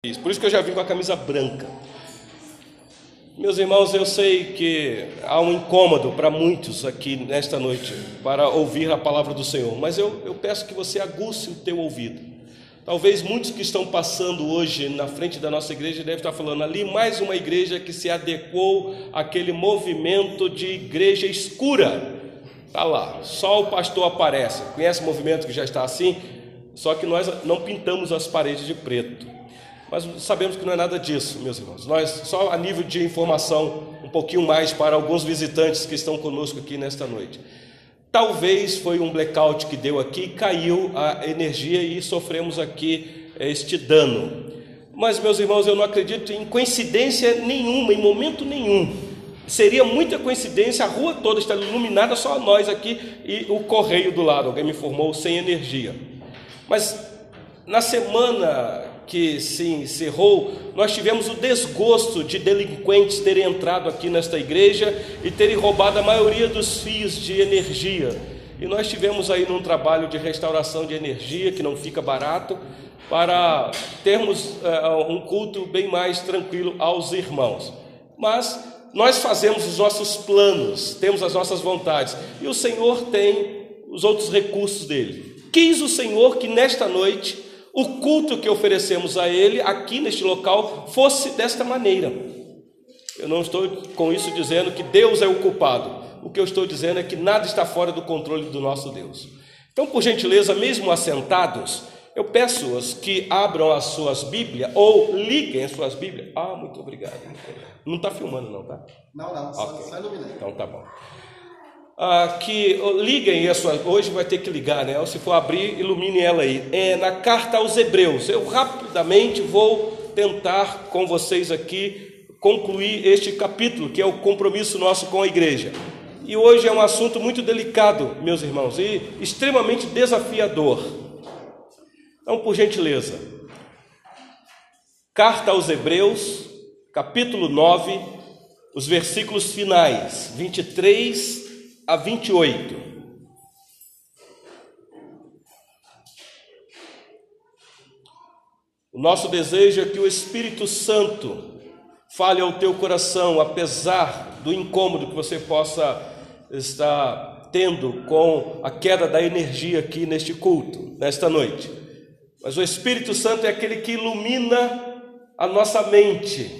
Por isso que eu já vim com a camisa branca. Meus irmãos, eu sei que há um incômodo para muitos aqui nesta noite para ouvir a palavra do Senhor, mas eu, eu peço que você aguce o teu ouvido. Talvez muitos que estão passando hoje na frente da nossa igreja devem estar falando ali mais uma igreja que se adequou àquele movimento de igreja escura. Está lá, só o pastor aparece. Conhece o movimento que já está assim? Só que nós não pintamos as paredes de preto. Mas sabemos que não é nada disso, meus irmãos. Nós, só a nível de informação, um pouquinho mais para alguns visitantes que estão conosco aqui nesta noite. Talvez foi um blackout que deu aqui, caiu a energia e sofremos aqui este dano. Mas, meus irmãos, eu não acredito em coincidência nenhuma, em momento nenhum. Seria muita coincidência a rua toda estar iluminada, só nós aqui e o correio do lado. Alguém me informou sem energia. Mas na semana que se encerrou, nós tivemos o desgosto de delinquentes terem entrado aqui nesta igreja e terem roubado a maioria dos fios de energia. E nós tivemos aí num trabalho de restauração de energia, que não fica barato, para termos uh, um culto bem mais tranquilo aos irmãos. Mas nós fazemos os nossos planos, temos as nossas vontades, e o Senhor tem os outros recursos dele. Quis o Senhor que nesta noite o culto que oferecemos a Ele aqui neste local fosse desta maneira. Eu não estou com isso dizendo que Deus é o culpado. O que eu estou dizendo é que nada está fora do controle do nosso Deus. Então, por gentileza, mesmo assentados, eu peço-os que abram as suas Bíblias ou liguem as suas Bíblias. Ah, muito obrigado. Não está filmando, não, tá? Não, não, okay. só, só iluminando. Então tá bom ah, que liguem a sua, hoje vai ter que ligar, né? Ou se for abrir, ilumine ela aí. É na carta aos Hebreus. Eu rapidamente vou tentar com vocês aqui concluir este capítulo, que é o compromisso nosso com a igreja. E hoje é um assunto muito delicado, meus irmãos, e extremamente desafiador. Então, por gentileza, carta aos Hebreus, capítulo 9, os versículos finais, 23 a 28. O nosso desejo é que o Espírito Santo fale ao teu coração, apesar do incômodo que você possa estar tendo com a queda da energia aqui neste culto, nesta noite. Mas o Espírito Santo é aquele que ilumina a nossa mente,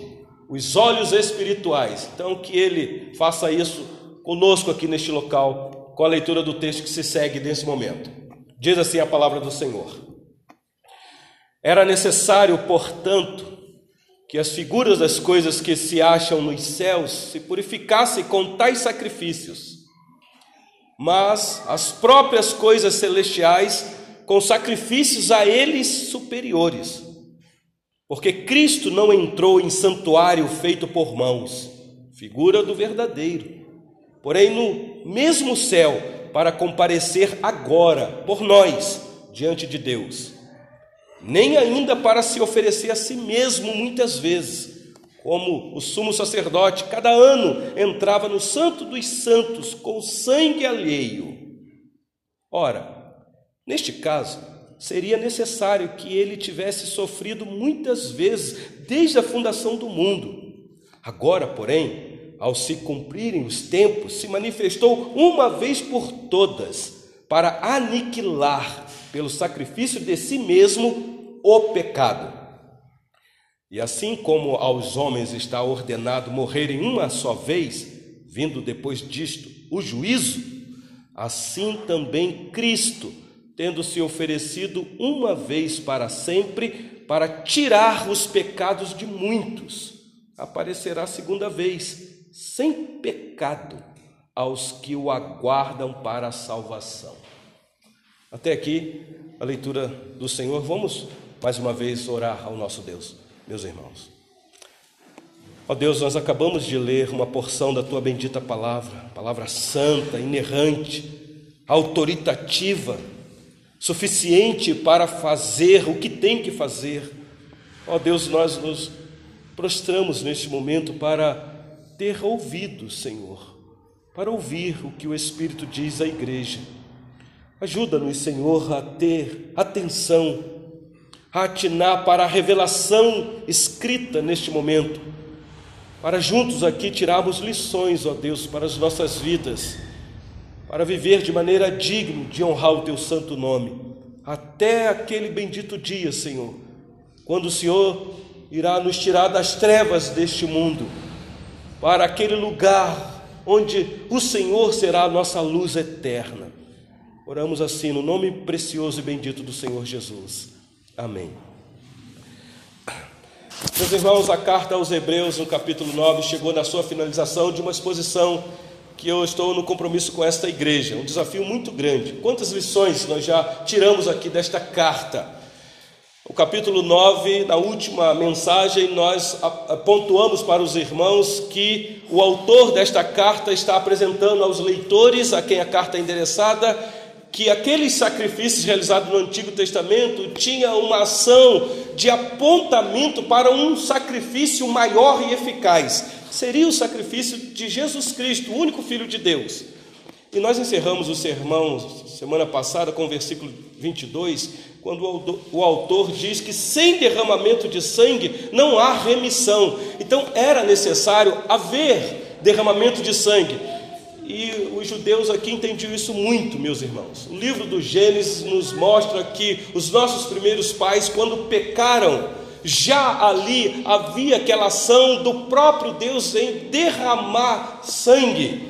os olhos espirituais. Então, que ele faça isso conosco aqui neste local, com a leitura do texto que se segue nesse momento. Diz assim a palavra do Senhor: Era necessário, portanto, que as figuras das coisas que se acham nos céus se purificassem com tais sacrifícios, mas as próprias coisas celestiais com sacrifícios a eles superiores. Porque Cristo não entrou em santuário feito por mãos, figura do verdadeiro porém no mesmo céu, para comparecer agora por nós diante de Deus. Nem ainda para se oferecer a si mesmo muitas vezes, como o sumo sacerdote cada ano entrava no Santo dos Santos com sangue alheio. Ora, neste caso, seria necessário que ele tivesse sofrido muitas vezes desde a fundação do mundo. Agora, porém, ao se cumprirem os tempos, se manifestou uma vez por todas para aniquilar, pelo sacrifício de si mesmo, o pecado. E assim como aos homens está ordenado morrerem uma só vez, vindo depois disto o juízo, assim também Cristo, tendo se oferecido uma vez para sempre, para tirar os pecados de muitos, aparecerá segunda vez sem pecado aos que o aguardam para a salvação. Até aqui a leitura do Senhor. Vamos mais uma vez orar ao nosso Deus, meus irmãos. Ó Deus, nós acabamos de ler uma porção da tua bendita palavra, palavra santa, inerrante, autoritativa, suficiente para fazer o que tem que fazer. Ó Deus, nós nos prostramos neste momento para ter ouvido, Senhor, para ouvir o que o Espírito diz à igreja. Ajuda-nos, Senhor, a ter atenção, atinar para a revelação escrita neste momento, para juntos aqui tirarmos lições, ó Deus, para as nossas vidas, para viver de maneira digna de honrar o teu santo nome, até aquele bendito dia, Senhor, quando o Senhor irá nos tirar das trevas deste mundo, para aquele lugar onde o Senhor será a nossa luz eterna. Oramos assim no nome precioso e bendito do Senhor Jesus. Amém. Meus irmãos, a carta aos Hebreus, no capítulo 9, chegou na sua finalização de uma exposição que eu estou no compromisso com esta igreja, um desafio muito grande. Quantas lições nós já tiramos aqui desta carta? O capítulo 9, na última mensagem, nós pontuamos para os irmãos que o autor desta carta está apresentando aos leitores, a quem a carta é endereçada, que aqueles sacrifícios realizados no Antigo Testamento tinha uma ação de apontamento para um sacrifício maior e eficaz. Seria o sacrifício de Jesus Cristo, o único Filho de Deus. E nós encerramos o sermão semana passada com o versículo 22, quando o autor diz que sem derramamento de sangue não há remissão. Então era necessário haver derramamento de sangue. E os judeus aqui entendiam isso muito, meus irmãos. O livro do Gênesis nos mostra que os nossos primeiros pais, quando pecaram, já ali havia aquela ação do próprio Deus em derramar sangue.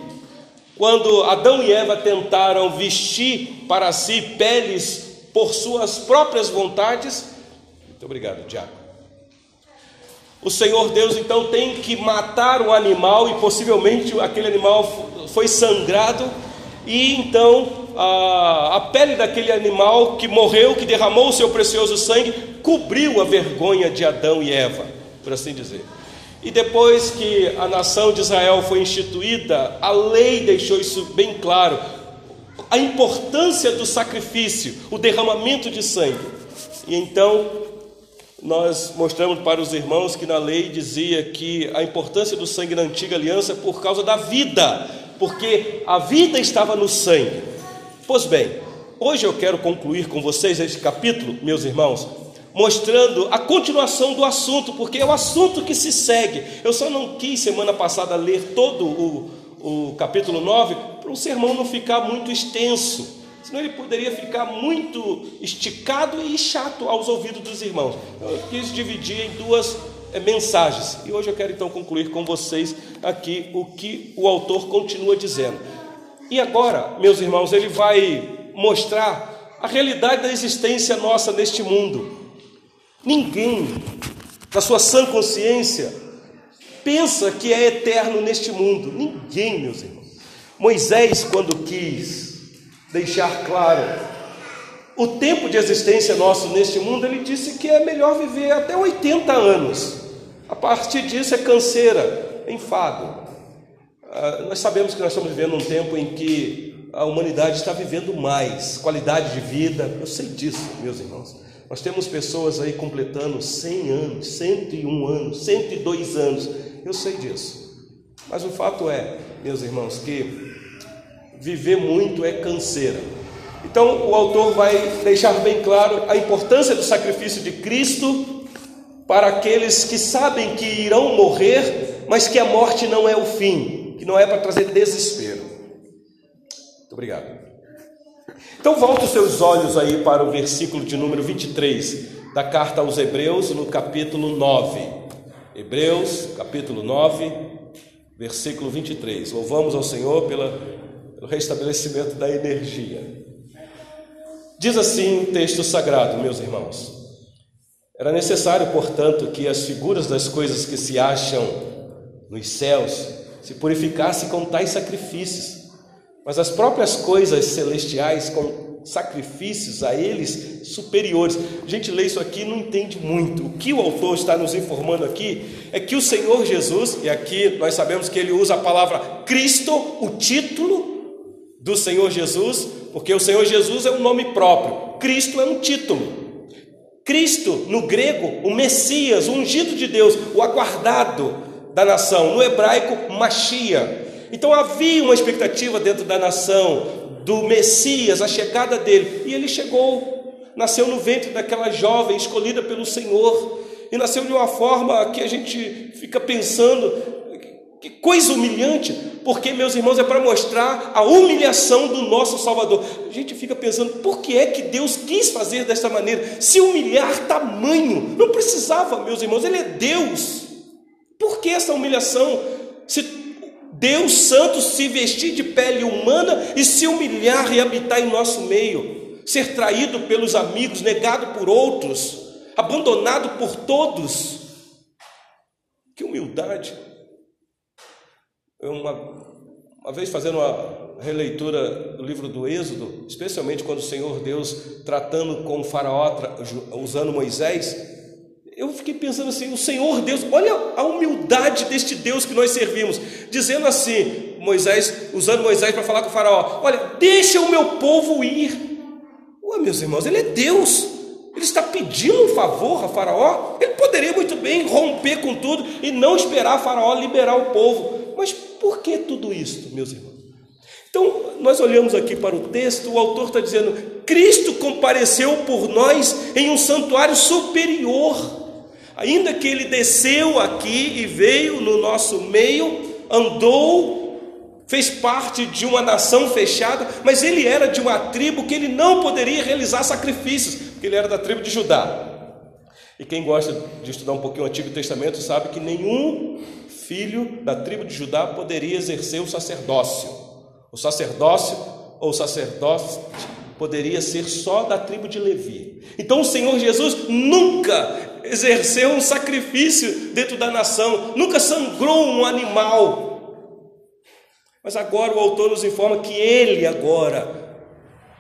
Quando Adão e Eva tentaram vestir para si peles por suas próprias vontades, muito obrigado, Diaco. O Senhor Deus então tem que matar o animal e possivelmente aquele animal foi sangrado, e então a, a pele daquele animal que morreu, que derramou o seu precioso sangue, cobriu a vergonha de Adão e Eva, por assim dizer. E depois que a nação de Israel foi instituída, a lei deixou isso bem claro, a importância do sacrifício, o derramamento de sangue. E então nós mostramos para os irmãos que na lei dizia que a importância do sangue na antiga aliança é por causa da vida, porque a vida estava no sangue. Pois bem, hoje eu quero concluir com vocês este capítulo, meus irmãos, mostrando a continuação do assunto, porque é o assunto que se segue. Eu só não quis semana passada ler todo o, o capítulo 9 para o sermão não ficar muito extenso. Senão ele poderia ficar muito esticado e chato aos ouvidos dos irmãos. Eu quis dividir em duas é, mensagens. E hoje eu quero então concluir com vocês aqui o que o autor continua dizendo. E agora, meus irmãos, ele vai mostrar a realidade da existência nossa neste mundo. Ninguém, na sua sã consciência, pensa que é eterno neste mundo. Ninguém, meus irmãos. Moisés, quando quis deixar claro o tempo de existência nosso neste mundo, ele disse que é melhor viver até 80 anos. A partir disso é canseira, é enfado. Ah, nós sabemos que nós estamos vivendo um tempo em que a humanidade está vivendo mais, qualidade de vida, eu sei disso, meus irmãos. Nós temos pessoas aí completando 100 anos, 101 anos, 102 anos, eu sei disso. Mas o fato é, meus irmãos, que viver muito é canseira. Então o autor vai deixar bem claro a importância do sacrifício de Cristo para aqueles que sabem que irão morrer, mas que a morte não é o fim, que não é para trazer desespero. Muito obrigado. Então volte os seus olhos aí para o versículo de número 23 da carta aos Hebreus, no capítulo 9. Hebreus, capítulo 9, versículo 23. Louvamos ao Senhor pela, pelo restabelecimento da energia. Diz assim o texto sagrado, meus irmãos: Era necessário, portanto, que as figuras das coisas que se acham nos céus se purificassem com tais sacrifícios, mas as próprias coisas celestiais com sacrifícios a eles superiores. A gente lê isso aqui e não entende muito. O que o autor está nos informando aqui é que o Senhor Jesus, e aqui nós sabemos que ele usa a palavra Cristo, o título do Senhor Jesus, porque o Senhor Jesus é um nome próprio, Cristo é um título. Cristo, no grego, o Messias, o ungido de Deus, o aguardado da nação, no hebraico, Machia. Então havia uma expectativa dentro da nação do Messias, a chegada dele, e ele chegou nasceu no ventre daquela jovem escolhida pelo Senhor, e nasceu de uma forma que a gente fica pensando, que coisa humilhante, porque, meus irmãos, é para mostrar a humilhação do nosso Salvador. A gente fica pensando, por que é que Deus quis fazer desta maneira? Se humilhar tamanho, não precisava, meus irmãos, Ele é Deus. Por que essa humilhação? Se Deus Santo se vestir de pele humana e se humilhar e habitar em nosso meio, ser traído pelos amigos, negado por outros, abandonado por todos. Que humildade! uma, uma vez fazendo uma releitura do livro do Êxodo, especialmente quando o Senhor Deus tratando com o faraó, usando Moisés, eu fiquei pensando assim, o Senhor Deus, olha a humildade deste Deus que nós servimos, dizendo assim, Moisés, usando Moisés para falar com o faraó, olha, deixa o meu povo ir. Ué, meus irmãos, ele é Deus, ele está pedindo um favor a faraó, ele poderia muito bem romper com tudo e não esperar faraó liberar o povo, mas por que tudo isso, meus irmãos? Então, nós olhamos aqui para o texto, o autor está dizendo: Cristo compareceu por nós em um santuário superior. Ainda que ele desceu aqui e veio no nosso meio, andou, fez parte de uma nação fechada, mas ele era de uma tribo que ele não poderia realizar sacrifícios, porque ele era da tribo de Judá. E quem gosta de estudar um pouquinho o Antigo Testamento sabe que nenhum filho da tribo de Judá poderia exercer o sacerdócio. O sacerdócio ou sacerdócio poderia ser só da tribo de Levi. Então o Senhor Jesus nunca exerceu um sacrifício dentro da nação, nunca sangrou um animal. Mas agora o autor nos informa que ele agora,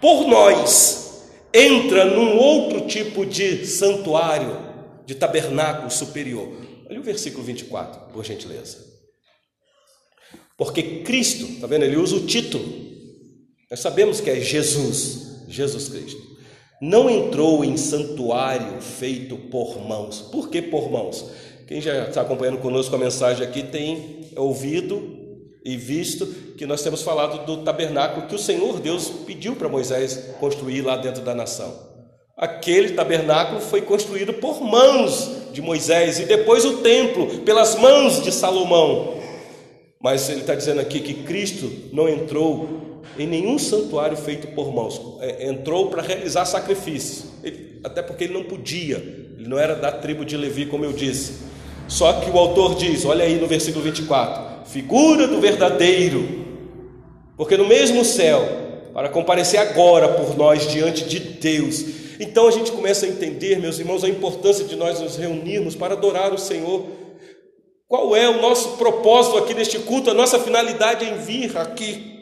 por nós, entra num outro tipo de santuário, de tabernáculo superior. Olha o versículo 24, por gentileza. Porque Cristo, está vendo? Ele usa o título. Nós sabemos que é Jesus, Jesus Cristo. Não entrou em santuário feito por mãos. Por que por mãos? Quem já está acompanhando conosco a mensagem aqui tem ouvido e visto que nós temos falado do tabernáculo que o Senhor Deus pediu para Moisés construir lá dentro da nação. Aquele tabernáculo foi construído por mãos de Moisés e depois o templo pelas mãos de Salomão. Mas ele está dizendo aqui que Cristo não entrou em nenhum santuário feito por mãos, é, entrou para realizar sacrifícios, ele, até porque ele não podia, ele não era da tribo de Levi, como eu disse. Só que o autor diz, olha aí no versículo 24: figura do verdadeiro, porque no mesmo céu, para comparecer agora por nós diante de Deus, então a gente começa a entender, meus irmãos, a importância de nós nos reunirmos para adorar o Senhor. Qual é o nosso propósito aqui neste culto? A nossa finalidade em vir aqui.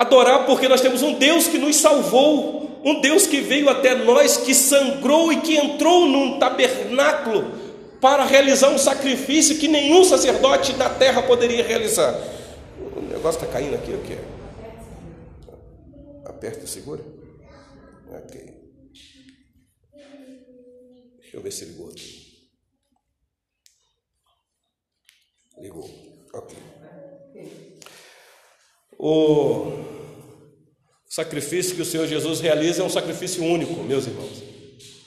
Adorar porque nós temos um Deus que nos salvou, um Deus que veio até nós, que sangrou e que entrou num tabernáculo para realizar um sacrifício que nenhum sacerdote na terra poderia realizar. O negócio está caindo aqui, o quê? Aperta e segura. Ok. Deixa eu ver se ligou aqui. Ligou. Ok. O sacrifício que o Senhor Jesus realiza é um sacrifício único, meus irmãos.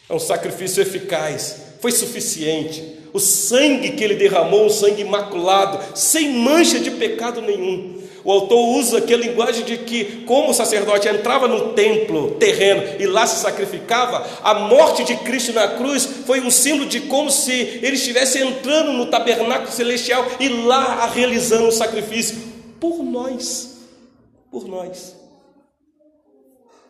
É um sacrifício eficaz, foi suficiente. O sangue que ele derramou, um sangue imaculado, sem mancha de pecado nenhum. O autor usa aqui a linguagem de que, como o sacerdote entrava no templo terreno e lá se sacrificava, a morte de Cristo na cruz foi um símbolo de como se ele estivesse entrando no tabernáculo celestial e lá realizando o sacrifício por nós. Por nós.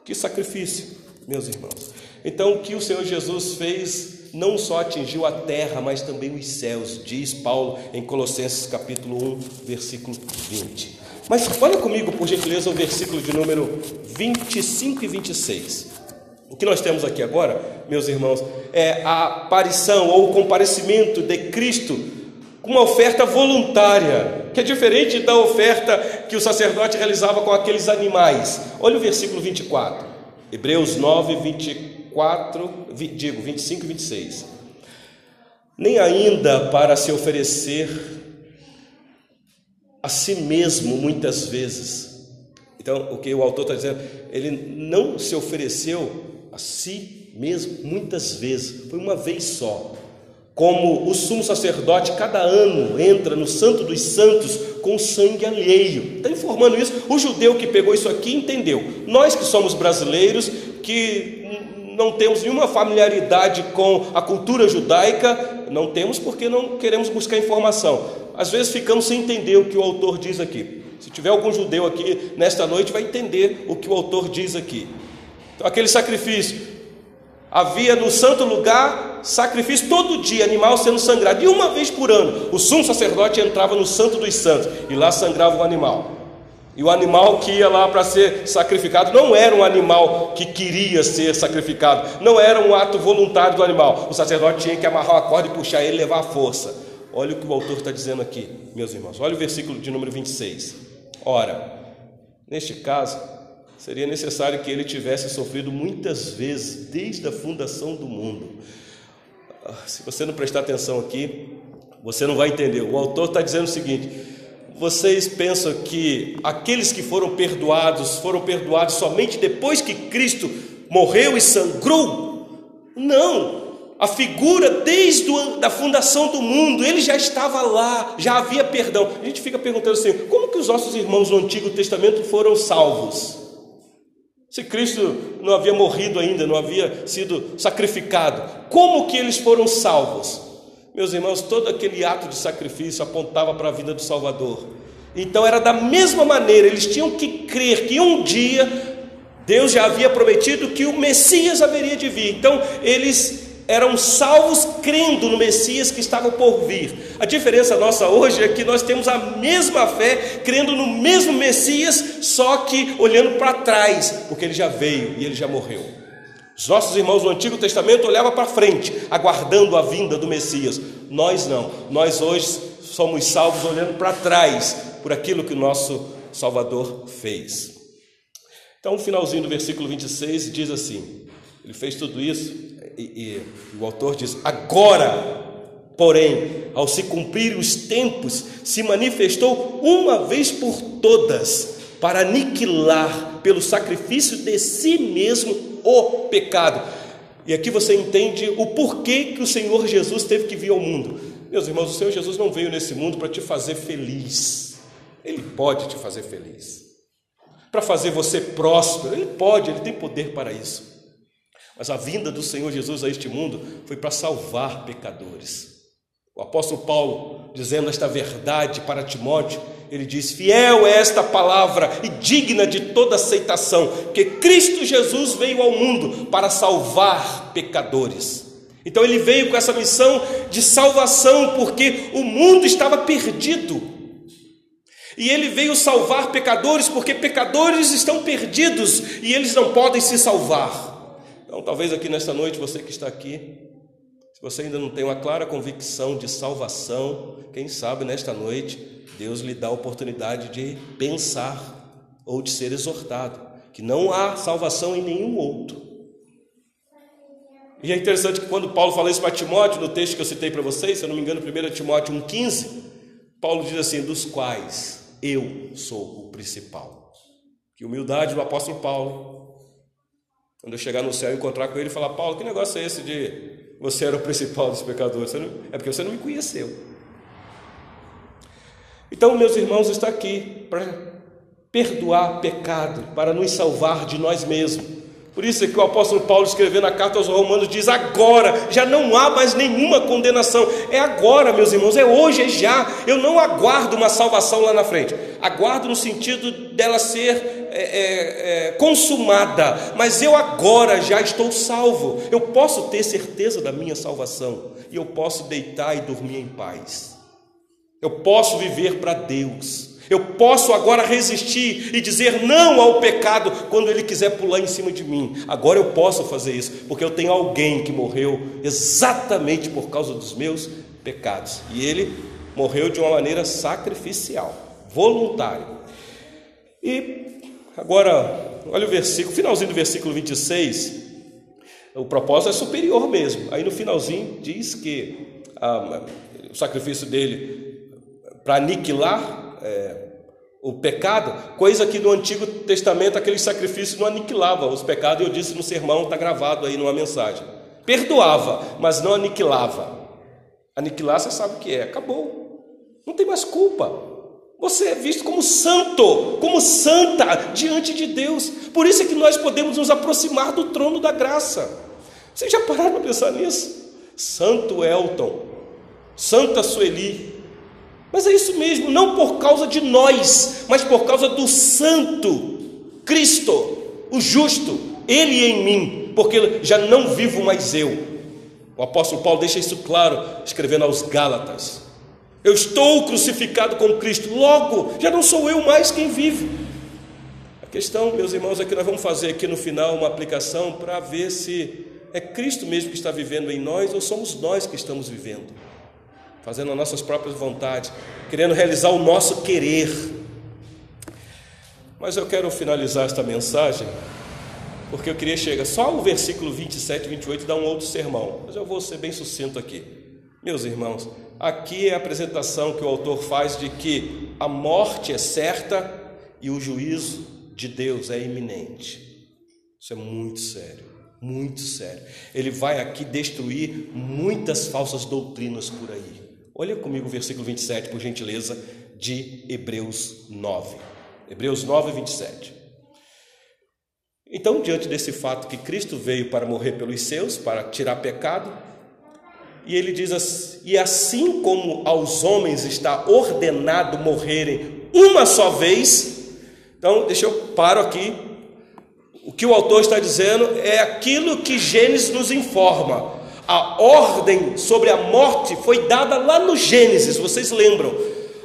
Que sacrifício, meus irmãos. Então, o que o Senhor Jesus fez não só atingiu a terra, mas também os céus, diz Paulo em Colossenses capítulo 1, versículo 20. Mas olha comigo, por gentileza, o versículo de número 25 e 26. O que nós temos aqui agora, meus irmãos, é a aparição ou o comparecimento de Cristo com uma oferta voluntária, que é diferente da oferta que o sacerdote realizava com aqueles animais. Olha o versículo 24, Hebreus 9, 24, digo, 25 e 26. Nem ainda para se oferecer a si mesmo muitas vezes. Então, o que o autor está dizendo, ele não se ofereceu a si mesmo muitas vezes, foi uma vez só. Como o sumo sacerdote, cada ano entra no Santo dos Santos com sangue alheio. Está informando isso. O judeu que pegou isso aqui entendeu. Nós que somos brasileiros, que não temos nenhuma familiaridade com a cultura judaica, não temos porque não queremos buscar informação. Às vezes ficamos sem entender o que o autor diz aqui. Se tiver algum judeu aqui nesta noite, vai entender o que o autor diz aqui. Então, aquele sacrifício Havia no santo lugar sacrifício todo dia, animal sendo sangrado. E uma vez por ano, o sumo sacerdote entrava no santo dos santos e lá sangrava o animal. E o animal que ia lá para ser sacrificado não era um animal que queria ser sacrificado, não era um ato voluntário do animal. O sacerdote tinha que amarrar a corda e puxar ele e levar a força. Olha o que o autor está dizendo aqui, meus irmãos. Olha o versículo de número 26. Ora, neste caso, seria necessário que ele tivesse sofrido muitas vezes desde a fundação do mundo. Ah, se você não prestar atenção aqui, você não vai entender. O autor está dizendo o seguinte: vocês pensam que aqueles que foram perdoados foram perdoados somente depois que Cristo morreu e sangrou? Não. A figura desde a fundação do mundo, ele já estava lá, já havia perdão. A gente fica perguntando assim: como que os nossos irmãos no Antigo Testamento foram salvos? Se Cristo não havia morrido ainda, não havia sido sacrificado, como que eles foram salvos? Meus irmãos, todo aquele ato de sacrifício apontava para a vida do Salvador. Então era da mesma maneira, eles tinham que crer que um dia Deus já havia prometido que o Messias haveria de vir. Então eles eram salvos crendo no Messias que estava por vir. A diferença nossa hoje é que nós temos a mesma fé, crendo no mesmo Messias, só que olhando para trás, porque ele já veio e ele já morreu. Os nossos irmãos no Antigo Testamento olhavam para frente, aguardando a vinda do Messias. Nós não. Nós hoje somos salvos olhando para trás, por aquilo que o nosso Salvador fez. Então, o finalzinho do versículo 26 diz assim: Ele fez tudo isso e, e o autor diz: agora, porém, ao se cumprir os tempos, se manifestou uma vez por todas para aniquilar pelo sacrifício de si mesmo o pecado. E aqui você entende o porquê que o Senhor Jesus teve que vir ao mundo. Meus irmãos, o Senhor Jesus não veio nesse mundo para te fazer feliz. Ele pode te fazer feliz. Para fazer você próspero, ele pode, ele tem poder para isso. Mas a vinda do Senhor Jesus a este mundo foi para salvar pecadores. O apóstolo Paulo, dizendo esta verdade para Timóteo, ele diz: Fiel é esta palavra e digna de toda aceitação, que Cristo Jesus veio ao mundo para salvar pecadores. Então ele veio com essa missão de salvação, porque o mundo estava perdido. E ele veio salvar pecadores, porque pecadores estão perdidos e eles não podem se salvar. Então, talvez aqui nesta noite, você que está aqui, se você ainda não tem uma clara convicção de salvação, quem sabe nesta noite Deus lhe dá a oportunidade de pensar ou de ser exortado, que não há salvação em nenhum outro. E é interessante que quando Paulo fala isso para Timóteo, no texto que eu citei para vocês, se eu não me engano, 1 Timóteo 1,15, Paulo diz assim: dos quais eu sou o principal. Que humildade do apóstolo Paulo, quando eu chegar no céu e encontrar com ele e falar, Paulo, que negócio é esse de você era o principal dos pecadores? Não, é porque você não me conheceu. Então, meus irmãos, está aqui para perdoar pecado, para nos salvar de nós mesmos. Por isso é que o apóstolo Paulo escrevendo a carta aos Romanos diz: agora, já não há mais nenhuma condenação. É agora, meus irmãos, é hoje, é já. Eu não aguardo uma salvação lá na frente. Aguardo no sentido dela ser é, é, é, consumada, mas eu agora já estou salvo. Eu posso ter certeza da minha salvação e eu posso deitar e dormir em paz. Eu posso viver para Deus. Eu posso agora resistir e dizer não ao pecado quando ele quiser pular em cima de mim. Agora eu posso fazer isso, porque eu tenho alguém que morreu exatamente por causa dos meus pecados. E ele morreu de uma maneira sacrificial, voluntária. E Agora, olha o versículo, finalzinho do versículo 26. O propósito é superior mesmo. Aí no finalzinho diz que ah, o sacrifício dele para aniquilar é, o pecado, coisa que no Antigo Testamento aquele sacrifício não aniquilava os pecados, eu disse no sermão, está gravado aí numa mensagem. Perdoava, mas não aniquilava. Aniquilar você sabe o que é, acabou. Não tem mais culpa. Você é visto como santo, como santa diante de Deus. Por isso é que nós podemos nos aproximar do trono da graça. Vocês já pararam para pensar nisso? Santo Elton, Santa Sueli. Mas é isso mesmo, não por causa de nós, mas por causa do Santo Cristo, o justo, Ele em mim, porque já não vivo mais eu. O apóstolo Paulo deixa isso claro, escrevendo aos Gálatas. Eu estou crucificado com Cristo, logo já não sou eu mais quem vive. A questão, meus irmãos, é que nós vamos fazer aqui no final uma aplicação para ver se é Cristo mesmo que está vivendo em nós ou somos nós que estamos vivendo, fazendo as nossas próprias vontades, querendo realizar o nosso querer. Mas eu quero finalizar esta mensagem, porque eu queria chegar só o versículo 27 e 28 dá um outro sermão, mas eu vou ser bem sucinto aqui. Meus irmãos, aqui é a apresentação que o autor faz de que a morte é certa e o juízo de Deus é iminente. Isso é muito sério muito sério. Ele vai aqui destruir muitas falsas doutrinas por aí. Olha comigo o versículo 27, por gentileza, de Hebreus 9. Hebreus 9, 27. Então, diante desse fato que Cristo veio para morrer pelos seus, para tirar pecado, e ele diz assim: e assim como aos homens está ordenado morrerem uma só vez, então deixa eu paro aqui o que o autor está dizendo é aquilo que Gênesis nos informa. A ordem sobre a morte foi dada lá no Gênesis, vocês lembram?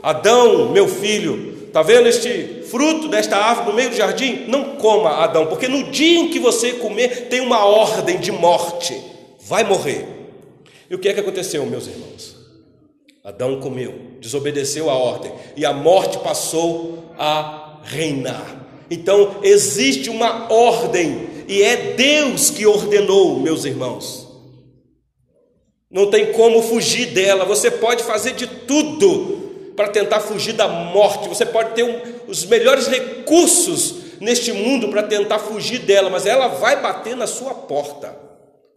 Adão, meu filho, está vendo este fruto desta árvore no meio do jardim? Não coma, Adão, porque no dia em que você comer, tem uma ordem de morte, vai morrer. E o que é que aconteceu, meus irmãos? Adão comeu, desobedeceu a ordem, e a morte passou a reinar. Então existe uma ordem, e é Deus que ordenou, meus irmãos. Não tem como fugir dela, você pode fazer de tudo para tentar fugir da morte, você pode ter um, os melhores recursos neste mundo para tentar fugir dela, mas ela vai bater na sua porta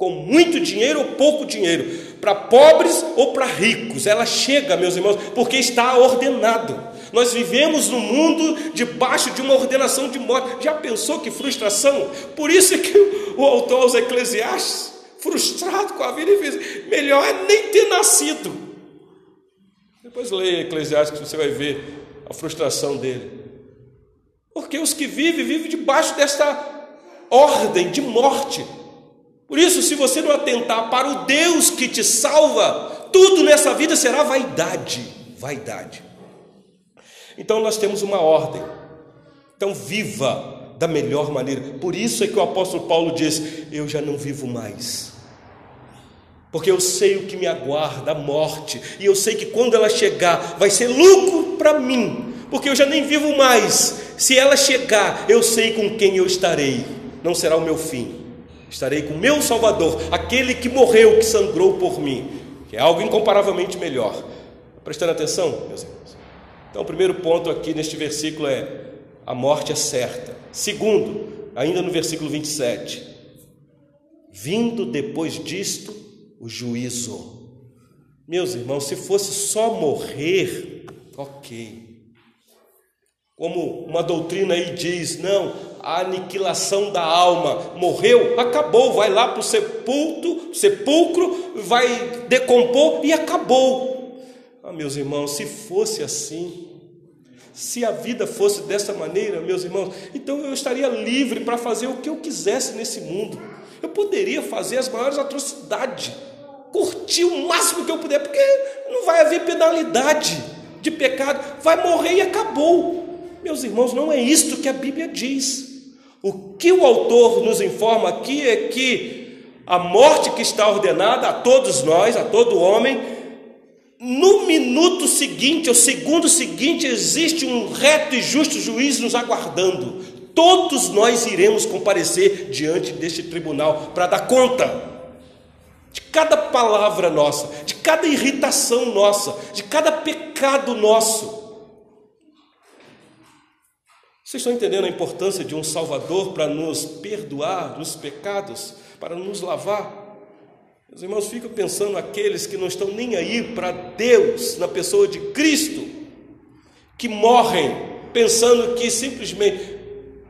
com muito dinheiro ou pouco dinheiro, para pobres ou para ricos. Ela chega, meus irmãos, porque está ordenado. Nós vivemos no mundo debaixo de uma ordenação de morte. Já pensou que frustração? Por isso é que o autor aos Eclesiastes, frustrado com a vida, ele fez: melhor é nem ter nascido. Depois leia Eclesiastes você vai ver a frustração dele. Porque os que vivem, vivem debaixo desta ordem de morte. Por isso, se você não atentar para o Deus que te salva, tudo nessa vida será vaidade. Vaidade. Então nós temos uma ordem. Então viva da melhor maneira. Por isso é que o apóstolo Paulo diz: Eu já não vivo mais. Porque eu sei o que me aguarda, a morte, e eu sei que quando ela chegar, vai ser lucro para mim, porque eu já nem vivo mais. Se ela chegar, eu sei com quem eu estarei, não será o meu fim. Estarei com o meu Salvador, aquele que morreu, que sangrou por mim, que é algo incomparavelmente melhor. Prestando atenção, meus irmãos. Então, o primeiro ponto aqui neste versículo é: a morte é certa. Segundo, ainda no versículo 27, vindo depois disto o juízo. Meus irmãos, se fosse só morrer, ok. Como uma doutrina aí diz, não, a aniquilação da alma. Morreu, acabou, vai lá para o sepulcro, sepulcro, vai decompor e acabou. Ah, meus irmãos, se fosse assim, se a vida fosse dessa maneira, meus irmãos, então eu estaria livre para fazer o que eu quisesse nesse mundo. Eu poderia fazer as maiores atrocidades, curtir o máximo que eu puder, porque não vai haver penalidade de pecado, vai morrer e acabou. Meus irmãos, não é isto que a Bíblia diz. O que o autor nos informa aqui é que a morte que está ordenada a todos nós, a todo homem, no minuto seguinte, ou segundo seguinte, existe um reto e justo juiz nos aguardando. Todos nós iremos comparecer diante deste tribunal para dar conta cada palavra nossa, de cada irritação nossa, de cada pecado nosso. Vocês estão entendendo a importância de um Salvador para nos perdoar dos pecados, para nos lavar? Os irmãos ficam pensando aqueles que não estão nem aí para Deus, na pessoa de Cristo, que morrem pensando que simplesmente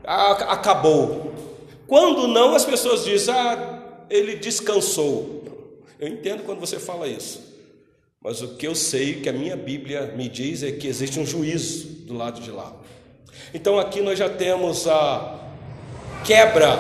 acabou. Quando não, as pessoas dizem, ah, ele descansou. Eu entendo quando você fala isso, mas o que eu sei, que a minha Bíblia me diz, é que existe um juízo do lado de lá. Então aqui nós já temos a quebra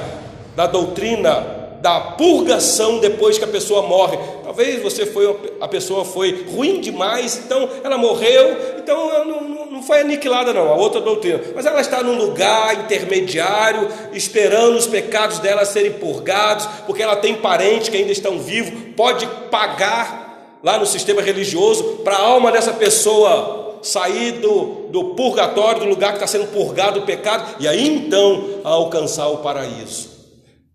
da doutrina da purgação depois que a pessoa morre. Talvez você foi a pessoa foi ruim demais, então ela morreu, então não, não foi aniquilada não, a outra doutrina. Mas ela está num lugar intermediário, esperando os pecados dela serem purgados, porque ela tem parentes que ainda estão vivos, pode pagar lá no sistema religioso para a alma dessa pessoa sair do, do purgatório, do lugar que está sendo purgado o pecado, e aí então alcançar o paraíso.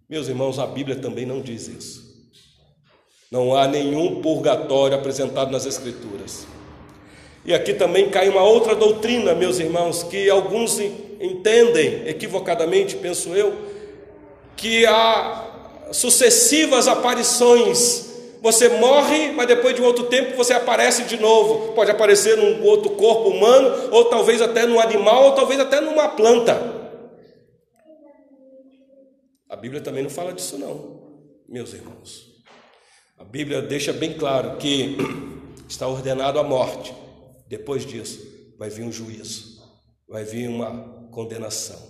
Meus irmãos, a Bíblia também não diz isso. Não há nenhum purgatório apresentado nas Escrituras. E aqui também cai uma outra doutrina, meus irmãos, que alguns entendem equivocadamente, penso eu, que há sucessivas aparições. Você morre, mas depois de um outro tempo você aparece de novo. Pode aparecer num outro corpo humano, ou talvez até num animal, ou talvez até numa planta. A Bíblia também não fala disso, não, meus irmãos. A Bíblia deixa bem claro que está ordenado a morte. Depois disso, vai vir um juízo, vai vir uma condenação.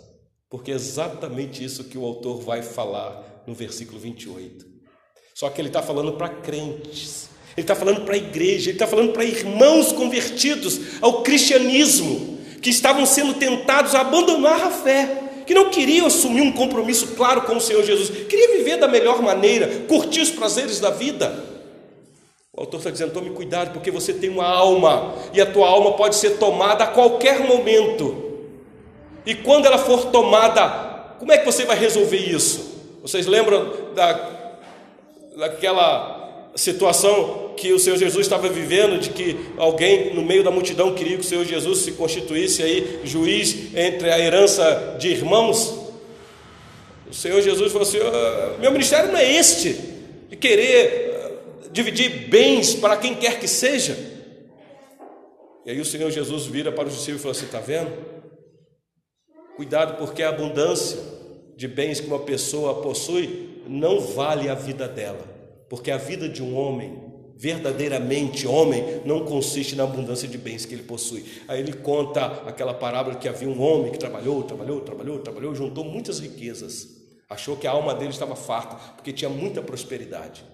Porque é exatamente isso que o autor vai falar no versículo 28. Só que ele está falando para crentes, ele está falando para a igreja, ele está falando para irmãos convertidos ao cristianismo, que estavam sendo tentados a abandonar a fé que não queriam assumir um compromisso claro com o Senhor Jesus, queria viver da melhor maneira, curtir os prazeres da vida. O autor está dizendo: tome cuidado, porque você tem uma alma, e a tua alma pode ser tomada a qualquer momento. E quando ela for tomada, como é que você vai resolver isso? Vocês lembram da, daquela situação que o Senhor Jesus estava vivendo, de que alguém no meio da multidão queria que o Senhor Jesus se constituísse aí juiz entre a herança de irmãos. O Senhor Jesus falou assim: ah, meu ministério não é este, de querer ah, dividir bens para quem quer que seja. E aí o Senhor Jesus vira para os discípulos e falou assim: está vendo? Cuidado, porque a abundância de bens que uma pessoa possui não vale a vida dela, porque a vida de um homem verdadeiramente homem não consiste na abundância de bens que ele possui. Aí ele conta aquela parábola que havia um homem que trabalhou, trabalhou, trabalhou, trabalhou, juntou muitas riquezas. Achou que a alma dele estava farta, porque tinha muita prosperidade.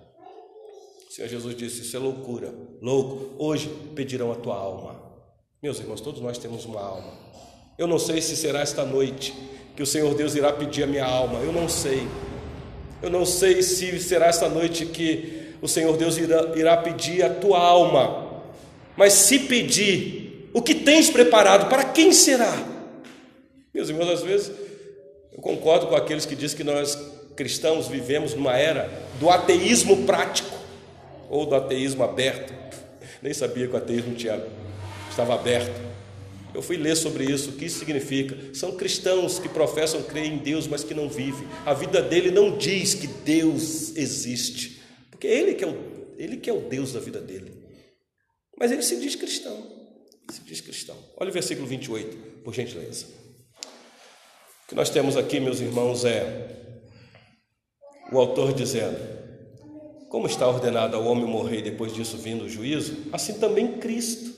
O Senhor Jesus disse: Isso é loucura, louco. Hoje pedirão a tua alma. Meus irmãos, todos nós temos uma alma. Eu não sei se será esta noite que o Senhor Deus irá pedir a minha alma. Eu não sei. Eu não sei se será esta noite que o Senhor Deus irá, irá pedir a tua alma. Mas se pedir, o que tens preparado, para quem será? Meus irmãos, às vezes eu concordo com aqueles que dizem que nós cristãos vivemos numa era do ateísmo prático ou do ateísmo aberto. Nem sabia que o ateísmo tinha, estava aberto. Eu fui ler sobre isso, o que isso significa. São cristãos que professam crer em Deus, mas que não vivem. A vida dele não diz que Deus existe. Porque ele que é o, ele que é o Deus da vida dele. Mas ele se diz cristão. Se diz cristão. Olha o versículo 28, por gentileza. O que nós temos aqui, meus irmãos, é o autor dizendo: Como está ordenado ao homem morrer e depois disso vindo o juízo, assim também Cristo.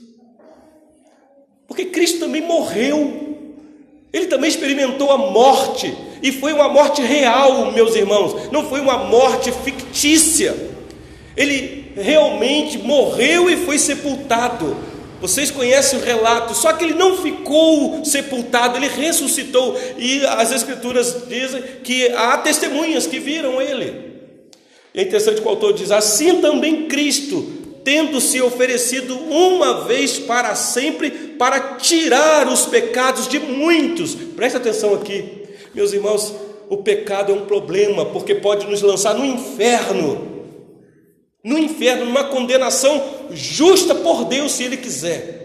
Porque Cristo também morreu. Ele também experimentou a morte, e foi uma morte real, meus irmãos, não foi uma morte fictícia. Ele realmente morreu e foi sepultado. Vocês conhecem o relato, só que ele não ficou sepultado, ele ressuscitou. E as Escrituras dizem que há testemunhas que viram ele. É interessante que o autor diz: assim também Cristo, tendo se oferecido uma vez para sempre para tirar os pecados de muitos. Presta atenção aqui, meus irmãos, o pecado é um problema, porque pode nos lançar no inferno no inferno, numa condenação justa por Deus, se Ele quiser.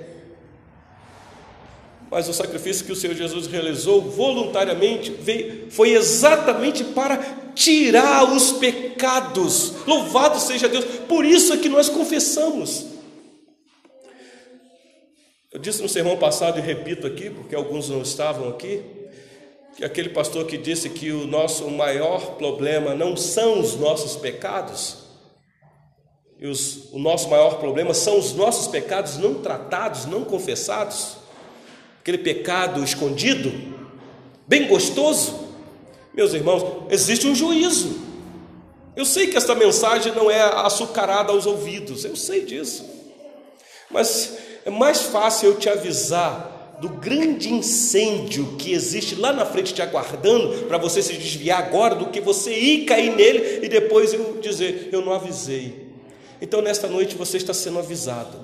Mas o sacrifício que o Senhor Jesus realizou voluntariamente veio, foi exatamente para tirar os pecados. Louvado seja Deus. Por isso é que nós confessamos. Eu disse no sermão passado e repito aqui, porque alguns não estavam aqui, que aquele pastor que disse que o nosso maior problema não são os nossos pecados, e os, o nosso maior problema são os nossos pecados não tratados, não confessados aquele pecado escondido, bem gostoso. Meus irmãos, existe um juízo. Eu sei que esta mensagem não é açucarada aos ouvidos, eu sei disso. Mas é mais fácil eu te avisar do grande incêndio que existe lá na frente te aguardando para você se desviar agora do que você ir cair nele e depois eu dizer, eu não avisei. Então nesta noite você está sendo avisado.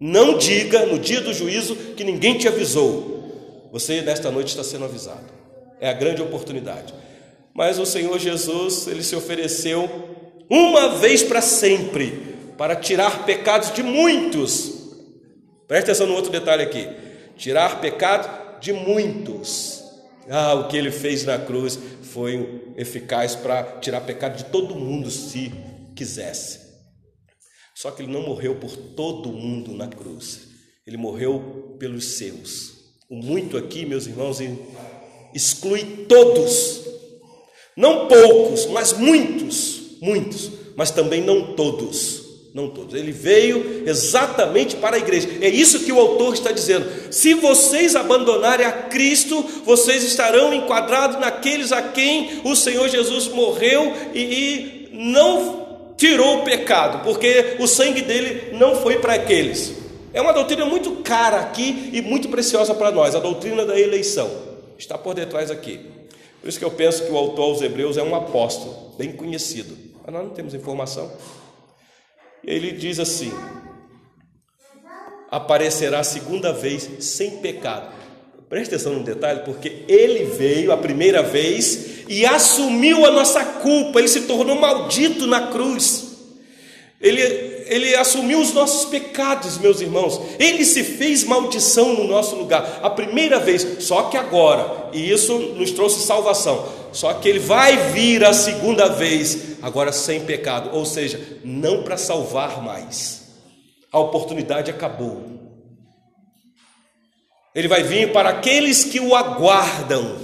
Não diga no dia do juízo que ninguém te avisou. Você nesta noite está sendo avisado. É a grande oportunidade. Mas o Senhor Jesus, ele se ofereceu uma vez para sempre para tirar pecados de muitos. Preste atenção no outro detalhe aqui. Tirar pecado de muitos. Ah, o que ele fez na cruz foi eficaz para tirar pecado de todo mundo se quisesse. Só que ele não morreu por todo mundo na cruz, ele morreu pelos seus. O muito aqui, meus irmãos, exclui todos, não poucos, mas muitos, muitos, mas também não todos. Não todos. Ele veio exatamente para a igreja. É isso que o autor está dizendo. Se vocês abandonarem a Cristo, vocês estarão enquadrados naqueles a quem o Senhor Jesus morreu e, e não tirou o pecado, porque o sangue dele não foi para aqueles. É uma doutrina muito cara aqui e muito preciosa para nós, a doutrina da eleição. Está por detrás aqui. Por isso que eu penso que o autor aos Hebreus é um apóstolo, bem conhecido. Mas nós não temos informação. E ele diz assim: aparecerá a segunda vez sem pecado. Preste atenção no detalhe, porque ele veio a primeira vez e assumiu a nossa culpa, ele se tornou maldito na cruz. Ele, ele assumiu os nossos pecados, meus irmãos. Ele se fez maldição no nosso lugar, a primeira vez, só que agora, e isso nos trouxe salvação. Só que ele vai vir a segunda vez, agora sem pecado, ou seja, não para salvar mais. A oportunidade acabou. Ele vai vir para aqueles que o aguardam,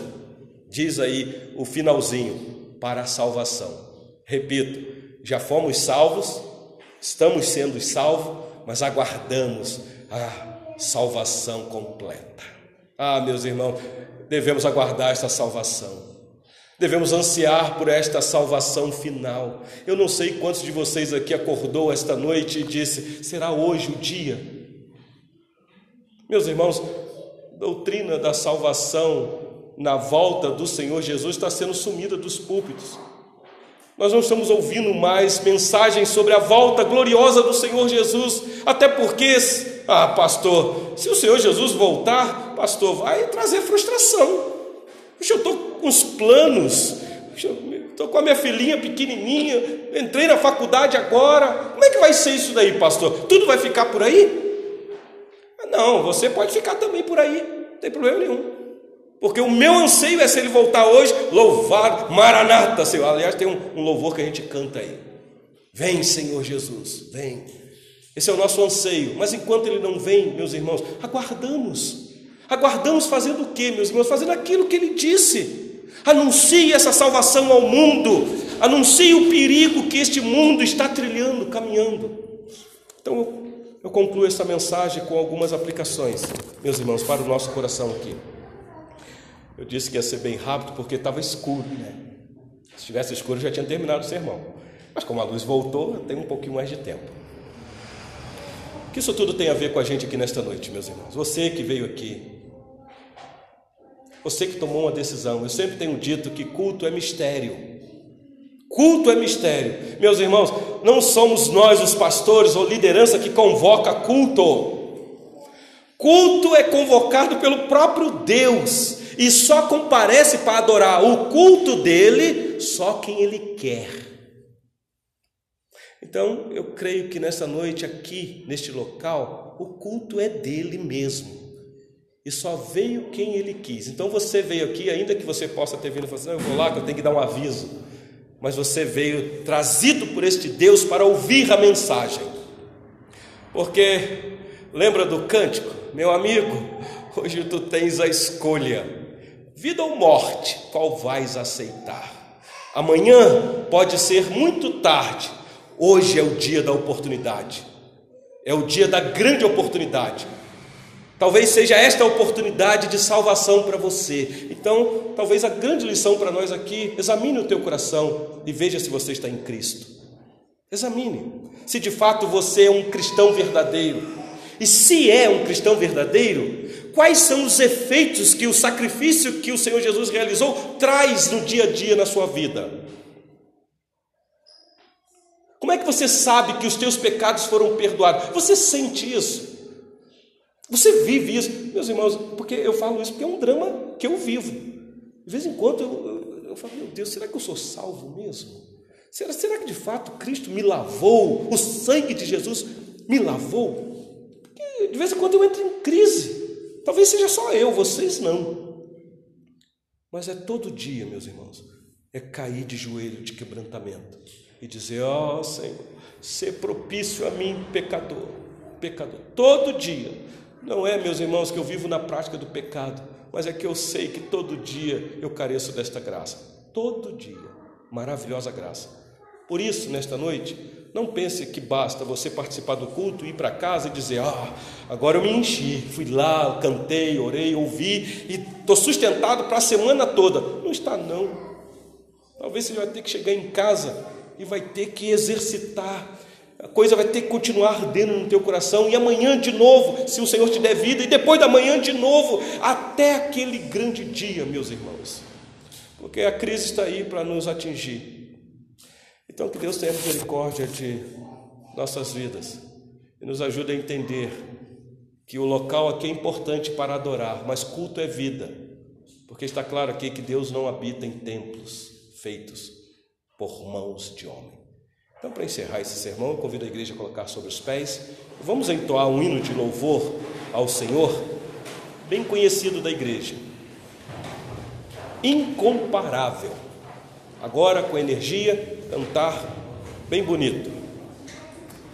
diz aí o finalzinho, para a salvação. Repito, já fomos salvos, estamos sendo salvos, mas aguardamos a salvação completa. Ah, meus irmãos, devemos aguardar esta salvação. Devemos ansiar por esta salvação final. Eu não sei quantos de vocês aqui acordou esta noite e disse: será hoje o dia? Meus irmãos, doutrina da salvação na volta do Senhor Jesus está sendo sumida dos púlpitos. Nós não estamos ouvindo mais mensagens sobre a volta gloriosa do Senhor Jesus, até porque, ah, pastor, se o Senhor Jesus voltar, pastor, vai trazer frustração. Eu estou com os planos, estou com a minha filhinha pequenininha, entrei na faculdade agora, como é que vai ser isso daí, pastor? Tudo vai ficar por aí? Não, você pode ficar também por aí, não tem problema nenhum. Porque o meu anseio é se ele voltar hoje, louvar, Maranata, Senhor. Aliás, tem um, um louvor que a gente canta aí. Vem, Senhor Jesus, vem. Esse é o nosso anseio. Mas enquanto ele não vem, meus irmãos, aguardamos. Aguardamos fazendo o que, meus irmãos? Fazendo aquilo que ele disse. Anuncie essa salvação ao mundo. Anuncie o perigo que este mundo está trilhando, caminhando. Então, eu concluo essa mensagem com algumas aplicações, meus irmãos, para o nosso coração aqui. Eu disse que ia ser bem rápido porque estava escuro, né? Se tivesse escuro, já tinha terminado o sermão. Mas como a luz voltou, tenho um pouquinho mais de tempo. O que isso tudo tem a ver com a gente aqui nesta noite, meus irmãos? Você que veio aqui, você que tomou uma decisão. Eu sempre tenho dito que culto é mistério. Culto é mistério. Meus irmãos, não somos nós os pastores ou liderança que convoca culto. Culto é convocado pelo próprio Deus e só comparece para adorar o culto dele só quem ele quer. Então, eu creio que nessa noite aqui, neste local, o culto é dele mesmo. E só veio quem ele quis. Então você veio aqui, ainda que você possa ter vindo e falar assim, eu vou lá que eu tenho que dar um aviso. Mas você veio trazido por este Deus para ouvir a mensagem. Porque lembra do cântico? Meu amigo, hoje tu tens a escolha: vida ou morte, qual vais aceitar? Amanhã pode ser muito tarde, hoje é o dia da oportunidade, é o dia da grande oportunidade. Talvez seja esta a oportunidade de salvação para você. Então, talvez a grande lição para nós aqui, examine o teu coração e veja se você está em Cristo. Examine se de fato você é um cristão verdadeiro. E se é um cristão verdadeiro, quais são os efeitos que o sacrifício que o Senhor Jesus realizou traz no dia a dia na sua vida? Como é que você sabe que os teus pecados foram perdoados? Você sente isso? Você vive isso, meus irmãos, porque eu falo isso porque é um drama que eu vivo. De vez em quando eu, eu, eu falo, meu Deus, será que eu sou salvo mesmo? Será, será que de fato Cristo me lavou? O sangue de Jesus me lavou? Porque de vez em quando eu entro em crise. Talvez seja só eu, vocês não. Mas é todo dia, meus irmãos, é cair de joelho de quebrantamento e dizer: Ó oh, Senhor, ser propício a mim, pecador, pecador, todo dia não é, meus irmãos, que eu vivo na prática do pecado, mas é que eu sei que todo dia eu careço desta graça. Todo dia. Maravilhosa graça. Por isso, nesta noite, não pense que basta você participar do culto, ir para casa e dizer: Ah, agora eu me enchi, fui lá, cantei, orei, ouvi e estou sustentado para a semana toda. Não está, não. Talvez você vai ter que chegar em casa e vai ter que exercitar a coisa vai ter que continuar ardendo no teu coração, e amanhã de novo, se o Senhor te der vida, e depois da manhã de novo, até aquele grande dia, meus irmãos, porque a crise está aí para nos atingir. Então, que Deus tenha misericórdia de nossas vidas e nos ajude a entender que o local aqui é importante para adorar, mas culto é vida, porque está claro aqui que Deus não habita em templos feitos por mãos de homem. Então, para encerrar esse sermão, eu convido a igreja a colocar sobre os pés. Vamos entoar um hino de louvor ao Senhor, bem conhecido da igreja. Incomparável. Agora, com energia, cantar bem bonito.